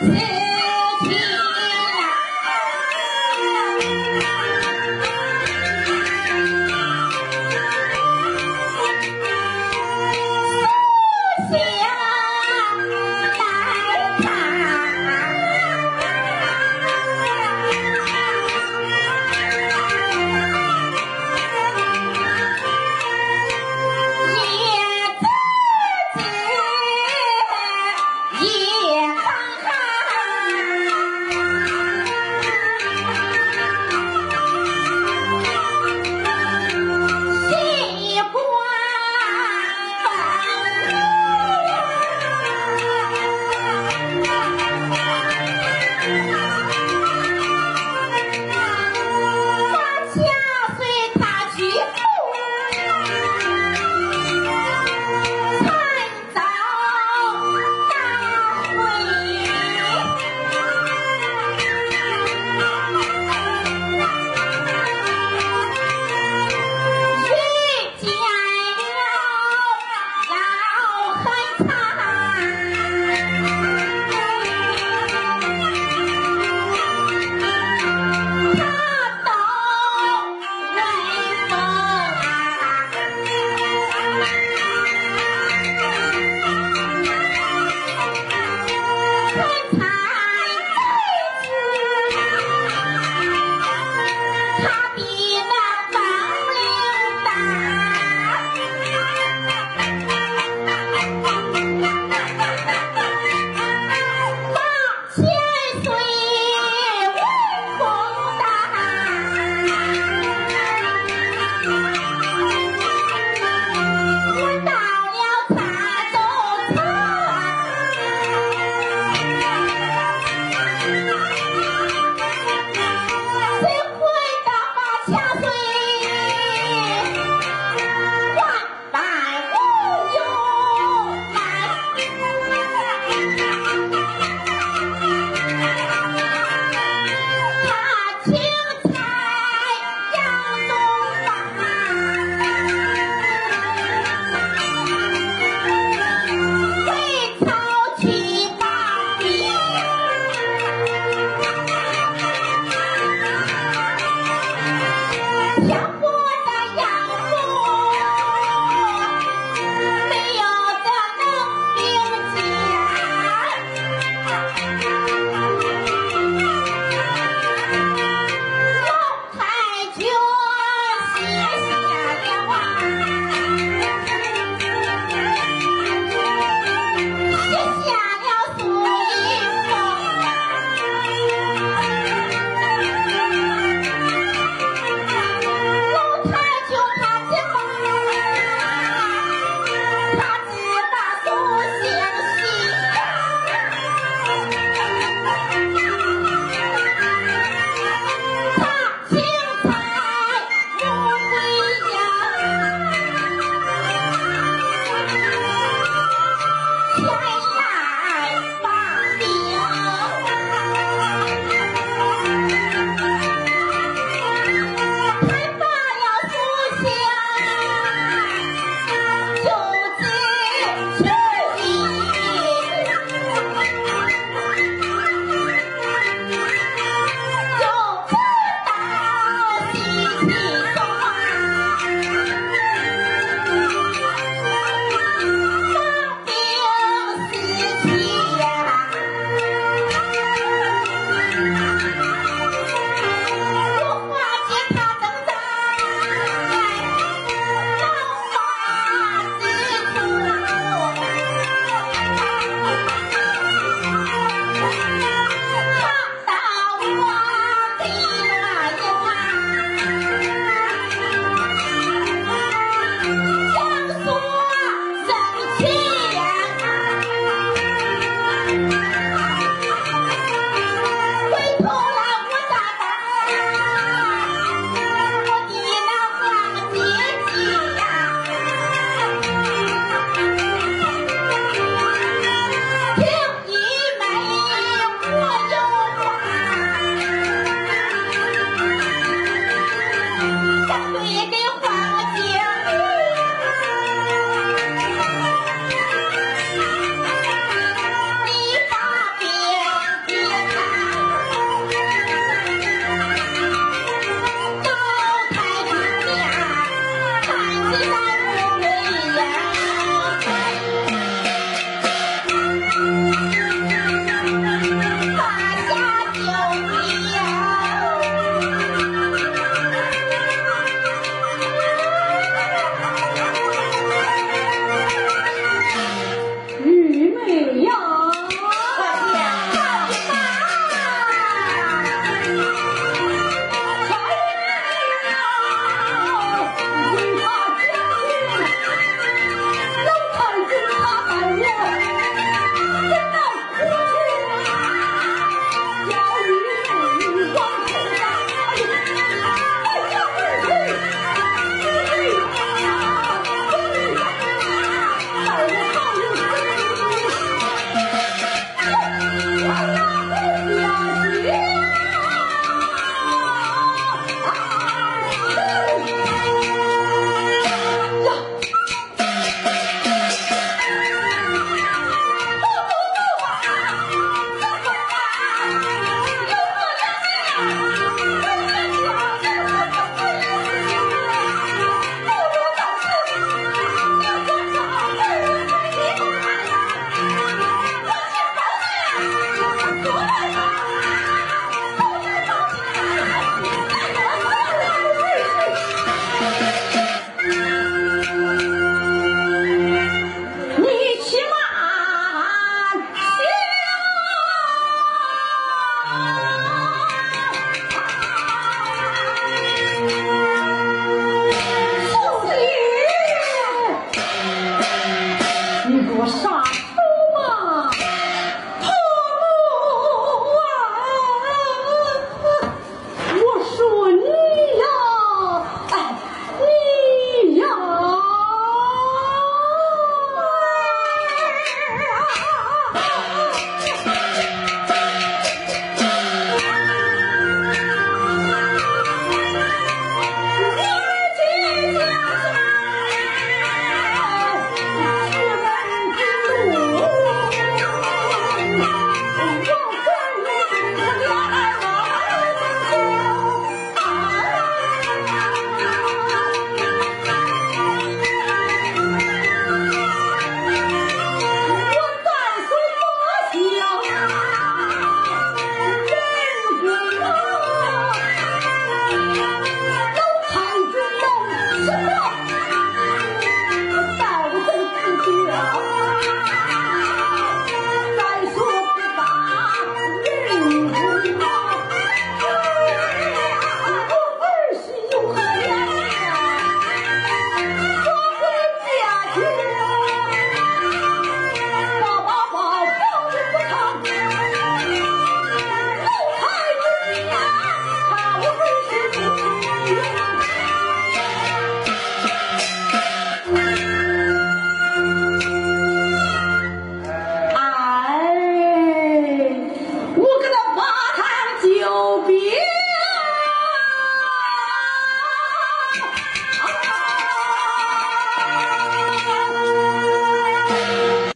새.